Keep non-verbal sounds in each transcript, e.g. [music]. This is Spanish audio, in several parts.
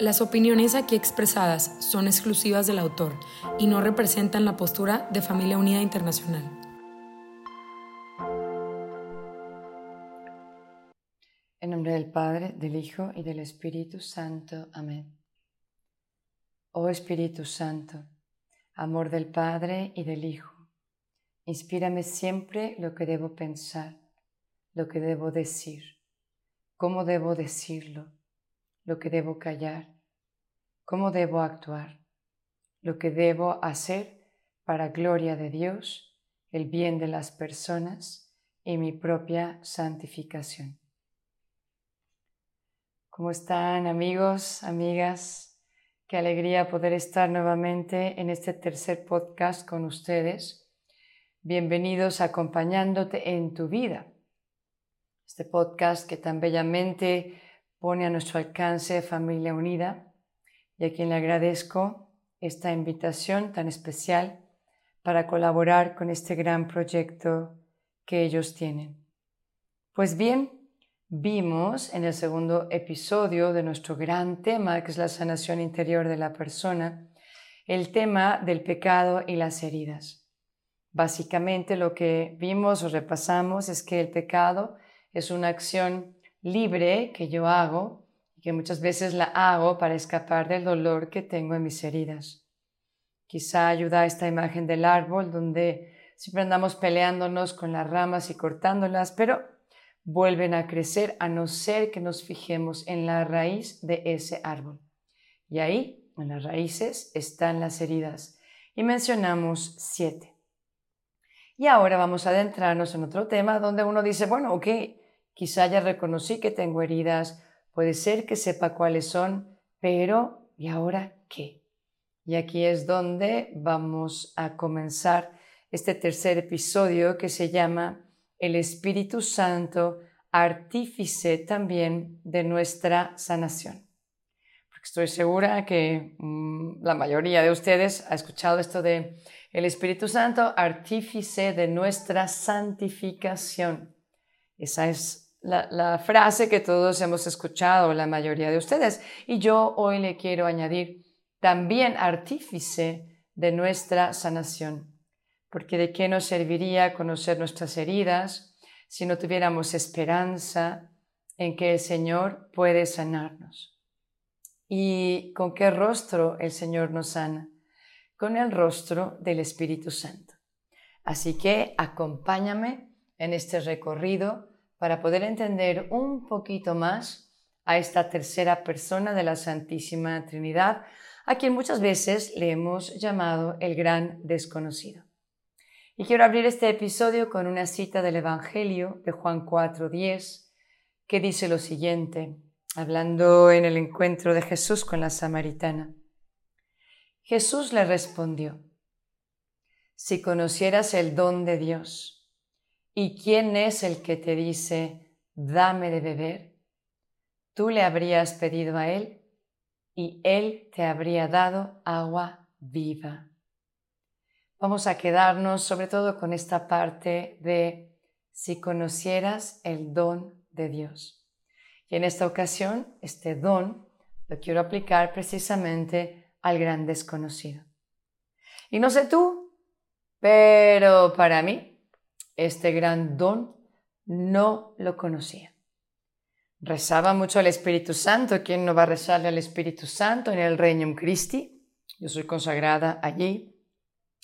Las opiniones aquí expresadas son exclusivas del autor y no representan la postura de Familia Unida Internacional. En nombre del Padre, del Hijo y del Espíritu Santo. Amén. Oh Espíritu Santo, amor del Padre y del Hijo, inspírame siempre lo que debo pensar, lo que debo decir, cómo debo decirlo lo que debo callar, cómo debo actuar, lo que debo hacer para gloria de Dios, el bien de las personas y mi propia santificación. ¿Cómo están amigos, amigas? Qué alegría poder estar nuevamente en este tercer podcast con ustedes. Bienvenidos acompañándote en tu vida. Este podcast que tan bellamente pone a nuestro alcance Familia Unida y a quien le agradezco esta invitación tan especial para colaborar con este gran proyecto que ellos tienen. Pues bien, vimos en el segundo episodio de nuestro gran tema, que es la sanación interior de la persona, el tema del pecado y las heridas. Básicamente lo que vimos o repasamos es que el pecado es una acción libre que yo hago y que muchas veces la hago para escapar del dolor que tengo en mis heridas. Quizá ayuda esta imagen del árbol donde siempre andamos peleándonos con las ramas y cortándolas, pero vuelven a crecer a no ser que nos fijemos en la raíz de ese árbol. Y ahí, en las raíces, están las heridas. Y mencionamos siete. Y ahora vamos a adentrarnos en otro tema donde uno dice, bueno, ok, Quizá ya reconocí que tengo heridas, puede ser que sepa cuáles son, pero ¿y ahora qué? Y aquí es donde vamos a comenzar este tercer episodio que se llama El Espíritu Santo, artífice también de nuestra sanación. Estoy segura que mm, la mayoría de ustedes ha escuchado esto de el Espíritu Santo, artífice de nuestra santificación. Esa es la, frase que todos hemos escuchado, la mayoría de ustedes. Y yo hoy le quiero añadir también artífice de nuestra sanación. Porque de qué nos serviría conocer nuestras heridas si no tuviéramos esperanza en que el Señor puede sanarnos. ¿Y con qué rostro el Señor nos sana? Con el rostro del Espíritu Santo. Así que acompáñame en este recorrido para poder entender un poquito más a esta tercera persona de la Santísima Trinidad, a quien muchas veces le hemos llamado el gran desconocido. Y quiero abrir este episodio con una cita del Evangelio de Juan 4:10, que dice lo siguiente, hablando en el encuentro de Jesús con la samaritana. Jesús le respondió, si conocieras el don de Dios, ¿Y quién es el que te dice, dame de beber? Tú le habrías pedido a él y él te habría dado agua viva. Vamos a quedarnos sobre todo con esta parte de si conocieras el don de Dios. Y en esta ocasión, este don lo quiero aplicar precisamente al gran desconocido. Y no sé tú, pero para mí este gran don no lo conocía. Rezaba mucho al Espíritu Santo. ¿Quién no va a rezarle al Espíritu Santo en el Regnum Christi? Yo soy consagrada allí.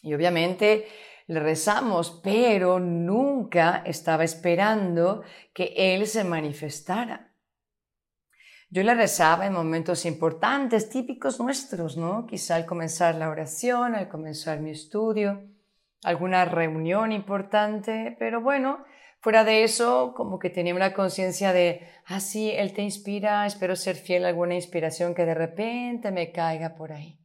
Y obviamente le rezamos, pero nunca estaba esperando que Él se manifestara. Yo le rezaba en momentos importantes, típicos nuestros, ¿no? Quizá al comenzar la oración, al comenzar mi estudio alguna reunión importante, pero bueno, fuera de eso, como que tenía una conciencia de, ah, sí, Él te inspira, espero ser fiel a alguna inspiración que de repente me caiga por ahí.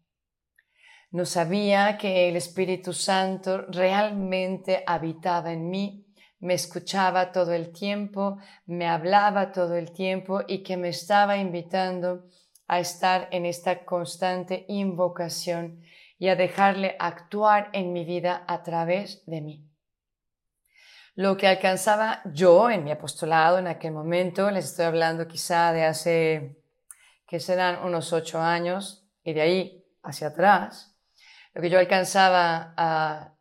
no sabía que el Espíritu Santo realmente habitaba en mí, me escuchaba todo el tiempo, me hablaba todo el tiempo y que me estaba invitando a estar en esta constante invocación y a dejarle actuar en mi vida a través de mí. Lo que alcanzaba yo en mi apostolado en aquel momento, les estoy hablando quizá de hace, que serán unos ocho años, y de ahí hacia atrás, lo que yo alcanzaba a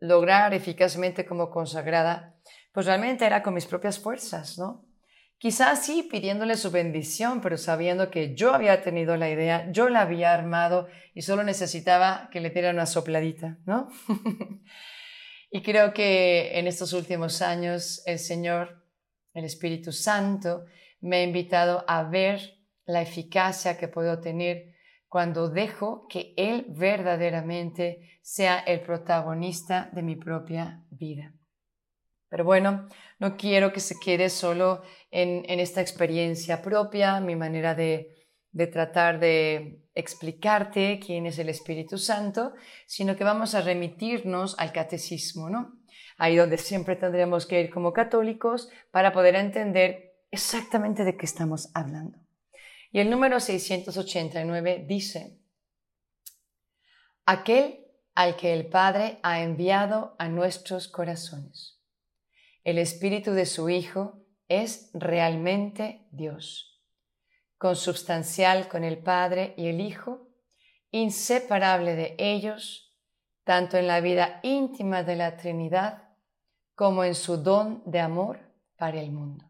lograr eficazmente como consagrada, pues realmente era con mis propias fuerzas, ¿no? Quizás sí pidiéndole su bendición, pero sabiendo que yo había tenido la idea, yo la había armado y solo necesitaba que le diera una sopladita, ¿no? [laughs] Y creo que en estos últimos años el Señor, el Espíritu Santo, me ha invitado a ver la eficacia que puedo tener cuando dejo que Él verdaderamente sea el protagonista de mi propia vida. Pero bueno, no quiero que se quede solo en, esta experiencia propia, mi manera de de tratar de explicarte quién es el Espíritu Santo, sino que vamos a remitirnos al catecismo, ¿no? Ahí donde siempre tendremos que ir como católicos para poder entender exactamente de qué estamos hablando. Y el número 689 dice, aquel al que el Padre ha enviado a nuestros corazones. El Espíritu de su Hijo es realmente Dios consubstancial con el Padre y el Hijo, inseparable de ellos, tanto en la vida íntima de la Trinidad como en su don de amor para el mundo.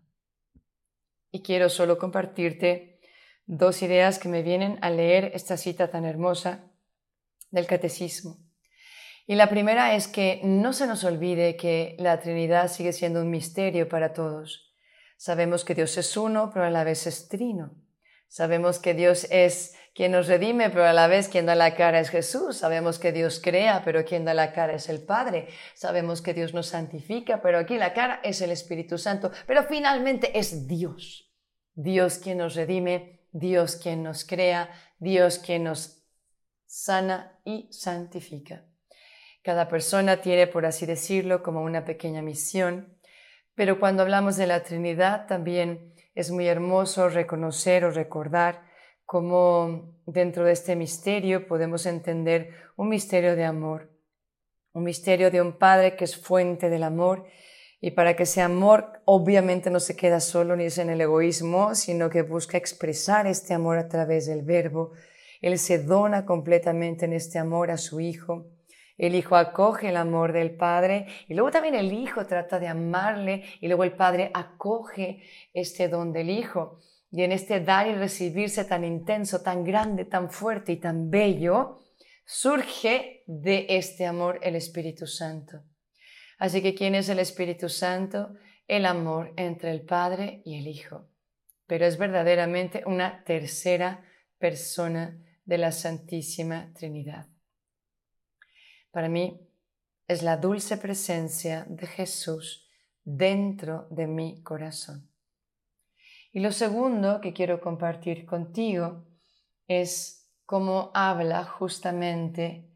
Y quiero solo compartirte dos ideas que me vienen al leer esta cita tan hermosa del Catecismo. Y la primera es que no se nos olvide que la Trinidad sigue siendo un misterio para todos. Sabemos que Dios es uno, pero a la vez es trino. Sabemos que Dios es quien nos redime, pero a la vez quien da la cara es Jesús. Sabemos que Dios crea, pero quien da la cara es el Padre. Sabemos que Dios nos santifica, pero aquí la cara es el Espíritu Santo. Pero finalmente es Dios. Dios quien nos redime, Dios quien nos crea, Dios quien nos sana y santifica. Cada persona tiene, por así decirlo, como una pequeña misión, pero cuando hablamos de la Trinidad también es muy hermoso reconocer o recordar cómo dentro de este misterio podemos entender un misterio de amor, un misterio de un Padre que es fuente del amor. Y para que ese amor obviamente no se queda solo ni es en el egoísmo, sino que busca expresar este amor a través del verbo. Él se dona completamente en este amor a su Hijo el hijo acoge el amor del padre y luego también el hijo trata de amarle y luego el padre acoge este don del hijo. Y en este dar y recibirse tan intenso, tan grande, tan fuerte y tan bello, surge de este amor el Espíritu Santo. Así que ¿quién es el Espíritu Santo? El amor entre el Padre y el Hijo. Pero es verdaderamente una tercera persona de la Santísima Trinidad. Para mí es la dulce presencia de Jesús dentro de mi corazón. Y lo segundo que quiero compartir contigo es cómo habla justamente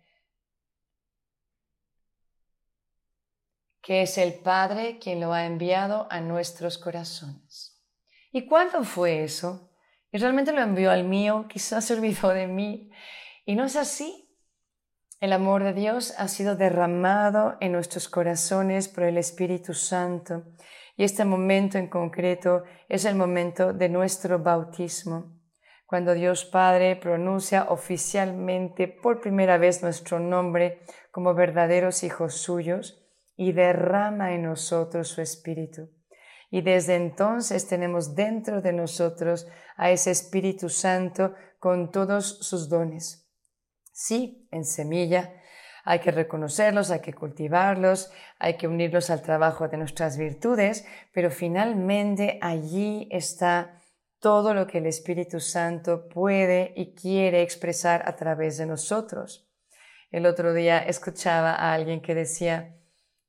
que es el Padre quien lo ha enviado a nuestros corazones. ¿Y cuándo fue eso? Y realmente lo envió al mío, quizás se olvidó de mí. Y no es así. El amor de Dios ha sido derramado en nuestros corazones por el Espíritu Santo. Y este momento en concreto es el momento de nuestro bautismo, cuando Dios Padre pronuncia oficialmente por primera vez nuestro nombre como verdaderos hijos suyos y derrama en nosotros su Espíritu. Y desde entonces tenemos dentro de nosotros a ese Espíritu Santo con todos sus dones Sí, en semilla. Hay que reconocerlos, hay que cultivarlos, hay que unirlos al trabajo de nuestras virtudes, pero finalmente allí está todo lo que el Espíritu Santo puede y quiere expresar a través de nosotros. El otro día escuchaba a alguien que decía,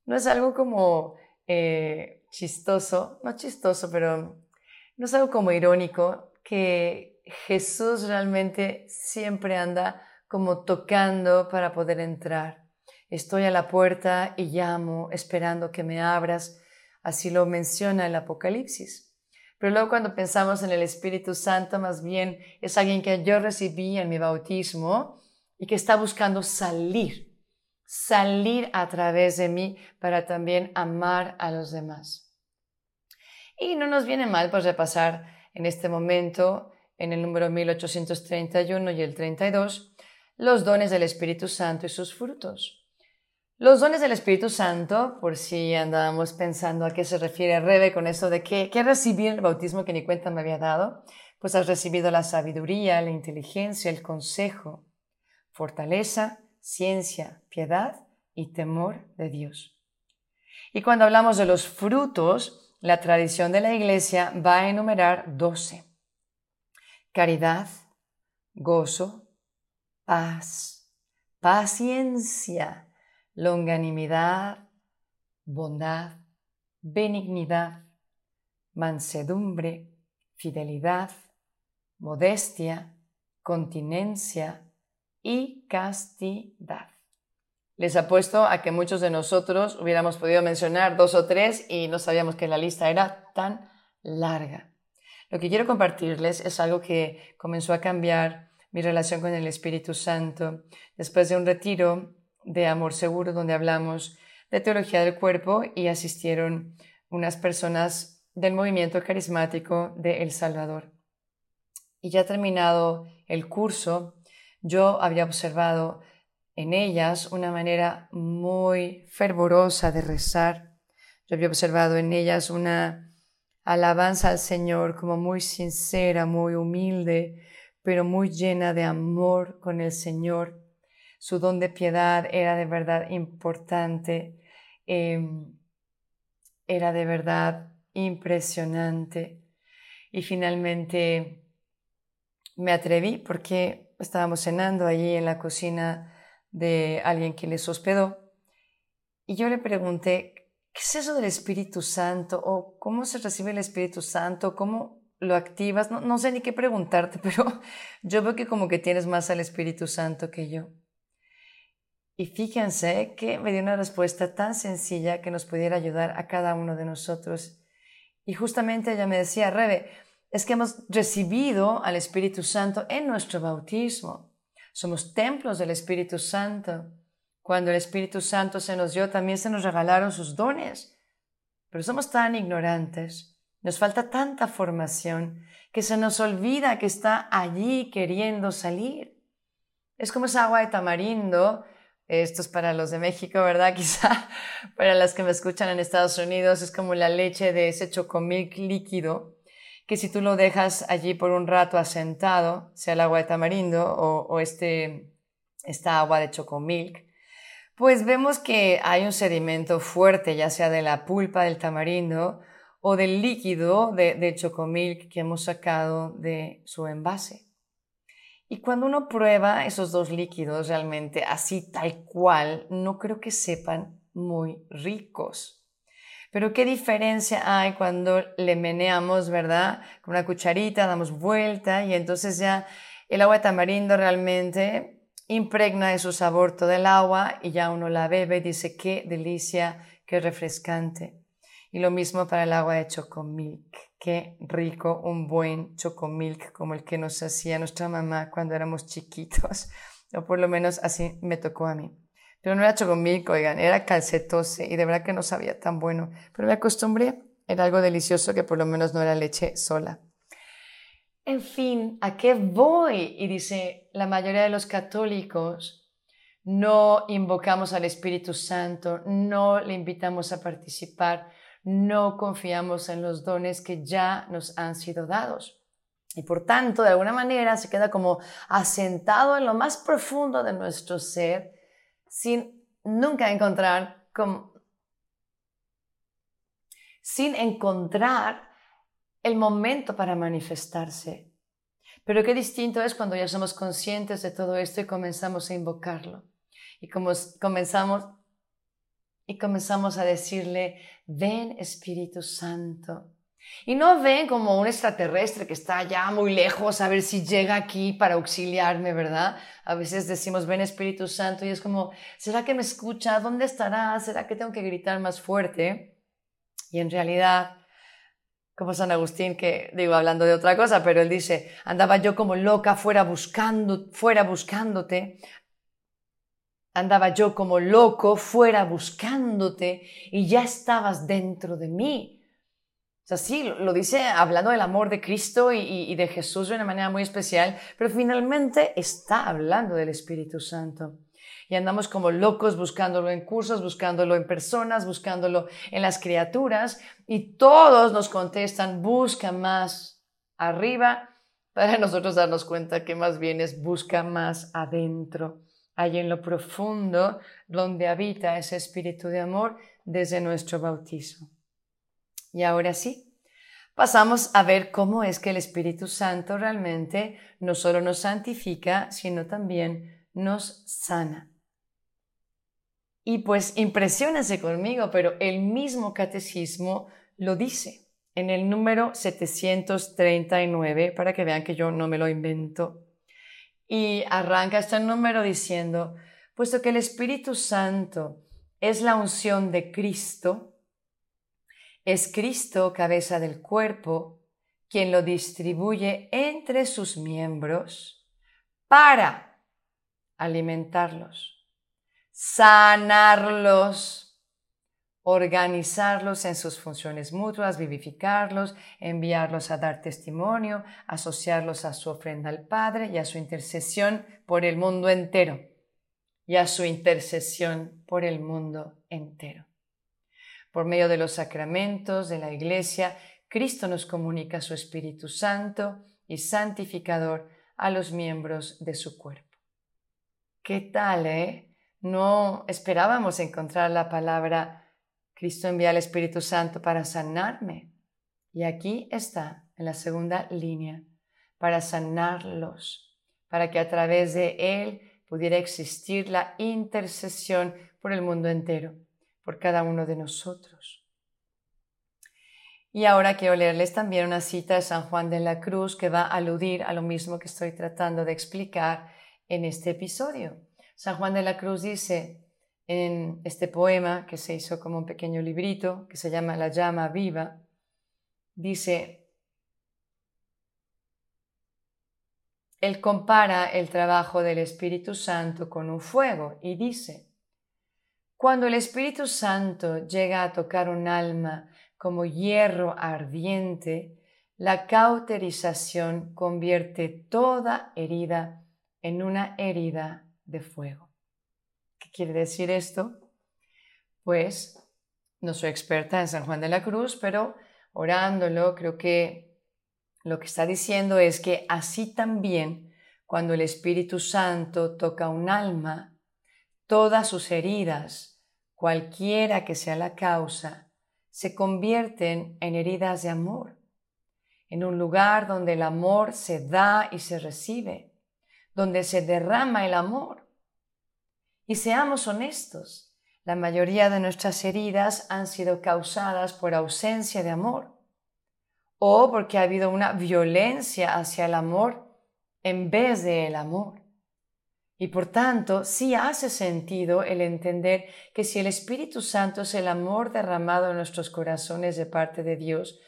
no es algo como eh, chistoso, no chistoso, pero no es algo como irónico, que Jesús realmente siempre anda como tocando para poder entrar. Estoy a la puerta y llamo, esperando que me abras. Así lo menciona el Apocalipsis. Pero luego cuando pensamos en el Espíritu Santo, más bien es alguien que yo recibí en mi bautismo y que está buscando salir, salir a través de mí para también amar a los demás. Y no nos viene mal pues repasar en este momento, en el número 1831 y el 32, los dones del Espíritu Santo y sus frutos. Los dones del Espíritu Santo, por si andábamos pensando a qué se refiere Rebe con eso de que, que recibí el bautismo que ni cuenta me había dado, pues has recibido la sabiduría, la inteligencia, el consejo, fortaleza, ciencia, piedad y temor de Dios. Y cuando hablamos de los frutos, la tradición de la Iglesia va a enumerar doce. Caridad, gozo, paz, paciencia, longanimidad, bondad, benignidad, mansedumbre, fidelidad, modestia, continencia y castidad. Les apuesto a que muchos de nosotros hubiéramos podido mencionar dos o tres y no sabíamos que la lista era tan larga. Lo que quiero compartirles es algo que comenzó a cambiar mi relación con el Espíritu Santo después de un retiro de Amor Seguro, donde hablamos de teología del cuerpo y asistieron unas personas del movimiento carismático de El Salvador. Y ya terminado el curso, yo había observado en ellas una manera muy fervorosa de rezar. Yo había observado en ellas una alabanza al Señor como muy sincera, muy humilde, pero muy llena de amor con el Señor su don de piedad era de verdad importante, em, era de verdad impresionante. Y finalmente me atreví porque estábamos cenando allí en la cocina de alguien que les hospedó y yo le pregunté, ¿qué es eso del Espíritu Santo? ¿O cómo se recibe el Espíritu Santo? ¿Cómo lo activas? No, no sé ni qué preguntarte, [laughs] pero yo veo que como que tienes más al Espíritu Santo que yo. Y fíjense que me dio una respuesta tan sencilla que nos pudiera ayudar a cada uno de nosotros. Y justamente ella me decía, Rebe, es que hemos recibido al Espíritu Santo en nuestro bautismo. Somos templos del Espíritu Santo. Cuando el Espíritu Santo se nos dio, también se nos regalaron sus dones. Pero somos tan ignorantes, nos falta tanta formación, que se nos olvida que está allí queriendo salir. Es como esa agua de tamarindo esto es para los de México, ¿verdad? [laughs] Quizá para las que me escuchan en Estados Unidos es como la leche de ese chocomilk líquido, que si tú lo dejas allí por un rato asentado, sea el agua de tamarindo o, este, esta agua de chocomilk, pues vemos que hay un sedimento fuerte, ya sea de la pulpa del tamarindo o del líquido de, de chocomilk que hemos sacado de su envase. Y cuando uno prueba esos dos líquidos realmente así tal cual, no creo que sepan muy ricos. Pero qué diferencia hay cuando le meneamos, ¿verdad? Con una cucharita, damos vuelta y entonces ya el agua de tamarindo realmente impregna de su sabor todo el agua y ya uno la bebe y dice qué delicia, qué refrescante. Y lo mismo para el agua de chocomilk. Qué rico un buen chocomilk como el que nos hacía nuestra mamá cuando éramos chiquitos. [laughs] O por lo menos así me tocó a mí. Pero no era chocomilk, oigan, era calcetose y de verdad que no sabía tan bueno. Pero me acostumbré, era algo delicioso que por lo menos no era leche sola. En fin, ¿a qué voy? Y dice, la mayoría de los católicos no invocamos al Espíritu Santo, no le invitamos a participar no confiamos en los dones que ya nos han sido dados. Y por tanto, de alguna manera, se queda como asentado en lo más profundo de nuestro ser sin nunca encontrar sin encontrar el momento para manifestarse. Pero qué distinto es cuando ya somos conscientes de todo esto y comenzamos a invocarlo. Y como comenzamos y comenzamos a decirle, ven Espíritu Santo, Y no ven como un extraterrestre que está allá muy lejos a ver si llega aquí para auxiliarme, ¿verdad? A veces decimos, ven Espíritu Santo y es como, ¿será que me escucha? ¿Dónde estará? ¿Será que tengo que gritar más fuerte? Y en realidad, como San Agustín, que digo hablando de otra cosa, pero él dice, andaba yo como loca fuera buscando, fuera buscándote, andaba yo como loco fuera buscándote y ya estabas dentro de mí. O sea, sí, lo dice hablando del amor de Cristo y, de Jesús de una manera muy especial, pero finalmente está hablando del Espíritu Santo. Y andamos como locos buscándolo en cursos, buscándolo en personas, buscándolo en las criaturas, y todos nos contestan, busca más arriba, para nosotros darnos cuenta que más bien es busca más adentro, ahí en lo profundo, donde habita ese espíritu de amor desde nuestro bautismo. Y ahora sí, pasamos a ver cómo es que el Espíritu Santo realmente no solo nos santifica, sino también nos sana. Y pues impresiónense conmigo, pero el mismo catecismo lo dice en el número 739, para que vean que yo no me lo invento. Y arranca este número diciendo, puesto que el Espíritu Santo es la unción de Cristo, es Cristo, cabeza del cuerpo, quien lo distribuye entre sus miembros para alimentarlos, sanarlos, organizarlos en sus funciones mutuas, vivificarlos, enviarlos a dar testimonio, asociarlos a su ofrenda al Padre y a su intercesión por el mundo entero, y a su intercesión por el mundo entero. Por medio de los sacramentos de la Iglesia, Cristo nos comunica su Espíritu Santo y santificador a los miembros de su cuerpo. ¿Qué tal, eh? No esperábamos encontrar la palabra Cristo envía al Espíritu Santo para sanarme. Y aquí está, en la segunda línea, para sanarlos, para que a través de Él pudiera existir la intercesión por el mundo entero por cada uno de nosotros. Y ahora quiero leerles también una cita de San Juan de la Cruz que va a aludir a lo mismo que estoy tratando de explicar en este episodio. San Juan de la Cruz dice en este poema que se hizo como un pequeño librito que se llama La llama viva, dice, él compara el trabajo del Espíritu Santo con un fuego y dice, cuando el Espíritu Santo llega a tocar un alma como hierro ardiente, la cauterización convierte toda herida en una herida de fuego. ¿Qué quiere decir esto? Pues no soy experta en San Juan de la Cruz, pero orándolo creo que lo que está diciendo es que así también cuando el Espíritu Santo toca un alma, todas sus heridas, cualquiera que sea la causa, se convierten en heridas de amor, en un lugar donde el amor se da y se recibe, donde se derrama el amor. Y seamos honestos, la mayoría de nuestras heridas han sido causadas por ausencia de amor o porque ha habido una violencia hacia el amor en vez de el amor. Y por tanto, sí hace sentido el entender que si el Espíritu Santo es el amor derramado en nuestros corazones de parte de Dios,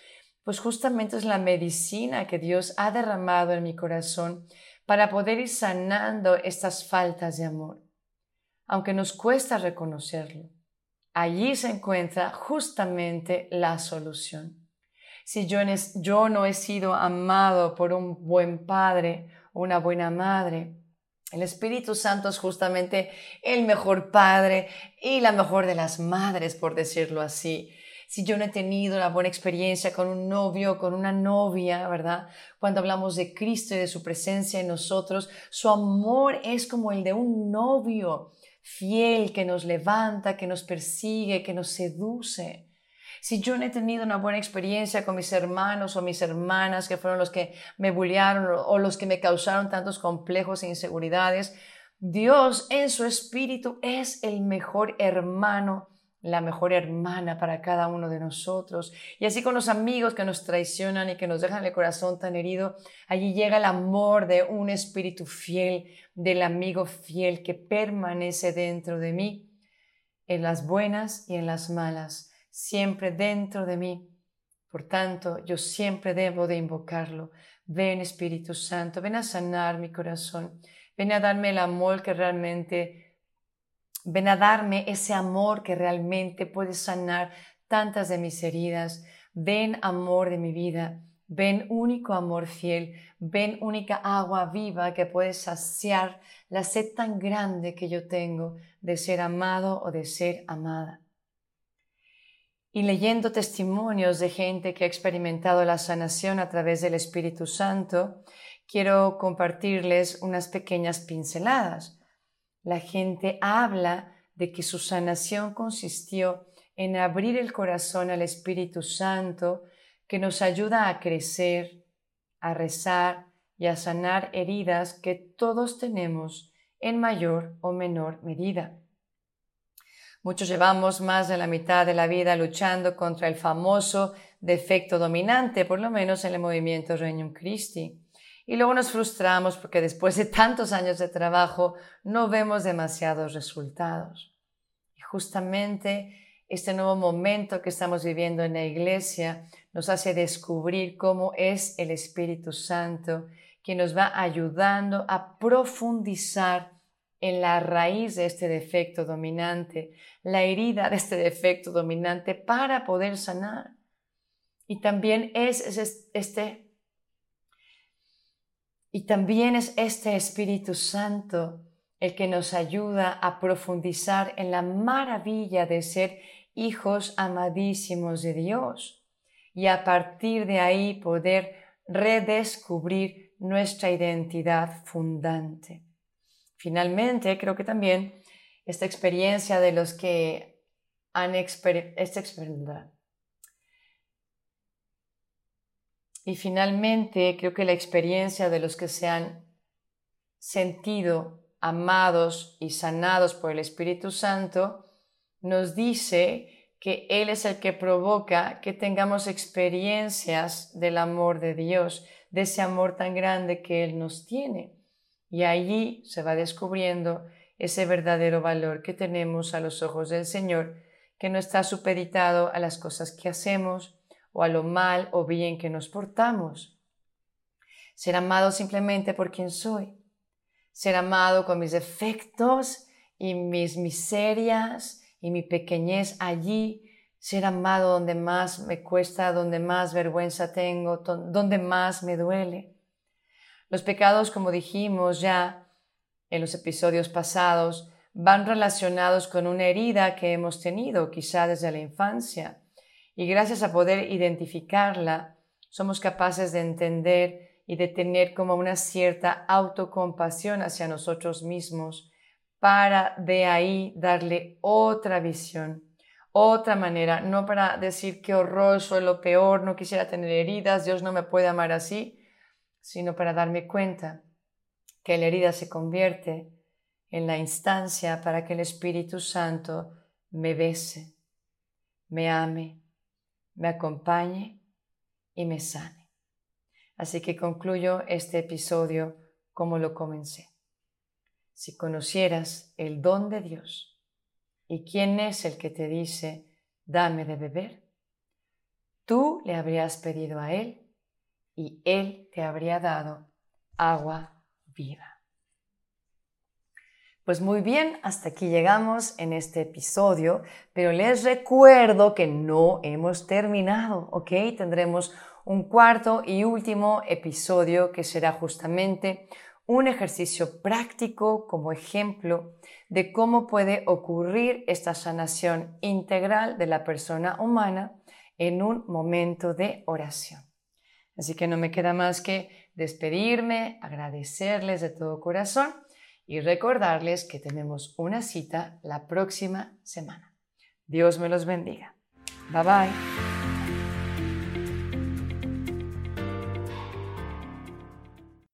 pues justamente es la medicina que Dios ha derramado en mi corazón para poder ir sanando estas faltas de amor. Aunque nos cuesta reconocerlo, allí se encuentra justamente la solución. Si yo, no he sido amado por un buen padre o una buena madre, el Espíritu Santo es justamente el mejor padre y la mejor de las madres, por decirlo así. Si yo no he tenido una buena experiencia con un novio, con una novia, ¿verdad? Cuando hablamos de Cristo y de su presencia en nosotros, su amor es como el de un novio fiel que nos levanta, que nos persigue, que nos seduce. Si yo no he tenido una buena experiencia con mis hermanos o mis hermanas que fueron los que me bullearon o los que me causaron tantos complejos e inseguridades, Dios en su espíritu es el mejor hermano la mejor hermana para cada uno de nosotros. Y así con los amigos que nos traicionan y que nos dejan el corazón tan herido, allí llega el amor de un espíritu fiel, del amigo fiel que permanece dentro de mí, en las buenas y en las malas, siempre dentro de mí. Por tanto, yo siempre debo de invocarlo. Ven Espíritu Santo, ven a sanar mi corazón, ven a darme el amor que realmente Ven a darme ese amor que realmente puede sanar tantas de mis heridas. Ven amor de mi vida. Ven único amor fiel. Ven única agua viva que puede saciar la sed tan grande que yo tengo de ser amado o de ser amada. Y leyendo testimonios de gente que ha experimentado la sanación a través del Espíritu Santo, quiero compartirles unas pequeñas pinceladas. La gente habla de que su sanación consistió en abrir el corazón al Espíritu Santo que nos ayuda a crecer, a rezar y a sanar heridas que todos tenemos en mayor o menor medida. Muchos llevamos más de la mitad de la vida luchando contra el famoso defecto dominante, por lo menos en el movimiento Regnum Christi. Y luego nos frustramos porque después de tantos años de trabajo no vemos demasiados resultados. Y justamente este nuevo momento que estamos viviendo en la iglesia nos hace descubrir cómo es el Espíritu Santo que nos va ayudando a profundizar en la raíz de este defecto dominante, la herida de este defecto dominante para poder sanar. Y también es este y también es este Espíritu Santo el que nos ayuda a profundizar en la maravilla de ser hijos amadísimos de Dios y a partir de ahí poder redescubrir nuestra identidad fundante. Finalmente, creo que también esta experiencia de los que han experimentado Y finalmente, creo que la experiencia de los que se han sentido amados y sanados por el Espíritu Santo nos dice que Él es el que provoca que tengamos experiencias del amor de Dios, de ese amor tan grande que Él nos tiene. Y allí se va descubriendo ese verdadero valor que tenemos a los ojos del Señor, que no está supeditado a las cosas que hacemos, o a lo mal o bien que nos portamos. Ser amado simplemente por quien soy. Ser amado con mis defectos y mis miserias y mi pequeñez allí. Ser amado donde más me cuesta, donde más vergüenza tengo, donde más me duele. Los pecados, como dijimos ya en los episodios pasados, van relacionados con una herida que hemos tenido, quizá desde la infancia y gracias a poder identificarla, somos capaces de entender y de tener como una cierta autocompasión hacia nosotros mismos para de ahí darle otra visión, otra manera, no para decir qué horror, soy lo peor, no quisiera tener heridas, Dios no me puede amar así, sino para darme cuenta que la herida se convierte en la instancia para que el Espíritu Santo me bese, me ame, me acompañe y me sane. Así que concluyo este episodio como lo comencé. Si conocieras el don de Dios y quién es el que te dice, dame de beber, tú le habrías pedido a Él y Él te habría dado agua viva. Pues muy bien, hasta aquí llegamos en este episodio, pero les recuerdo que no hemos terminado, ¿ok? Tendremos un cuarto y último episodio que será justamente un ejercicio práctico como ejemplo de cómo puede ocurrir esta sanación integral de la persona humana en un momento de oración. Así que no me queda más que despedirme, agradecerles de todo corazón y recordarles que tenemos una cita la próxima semana. Dios me los bendiga. Bye bye.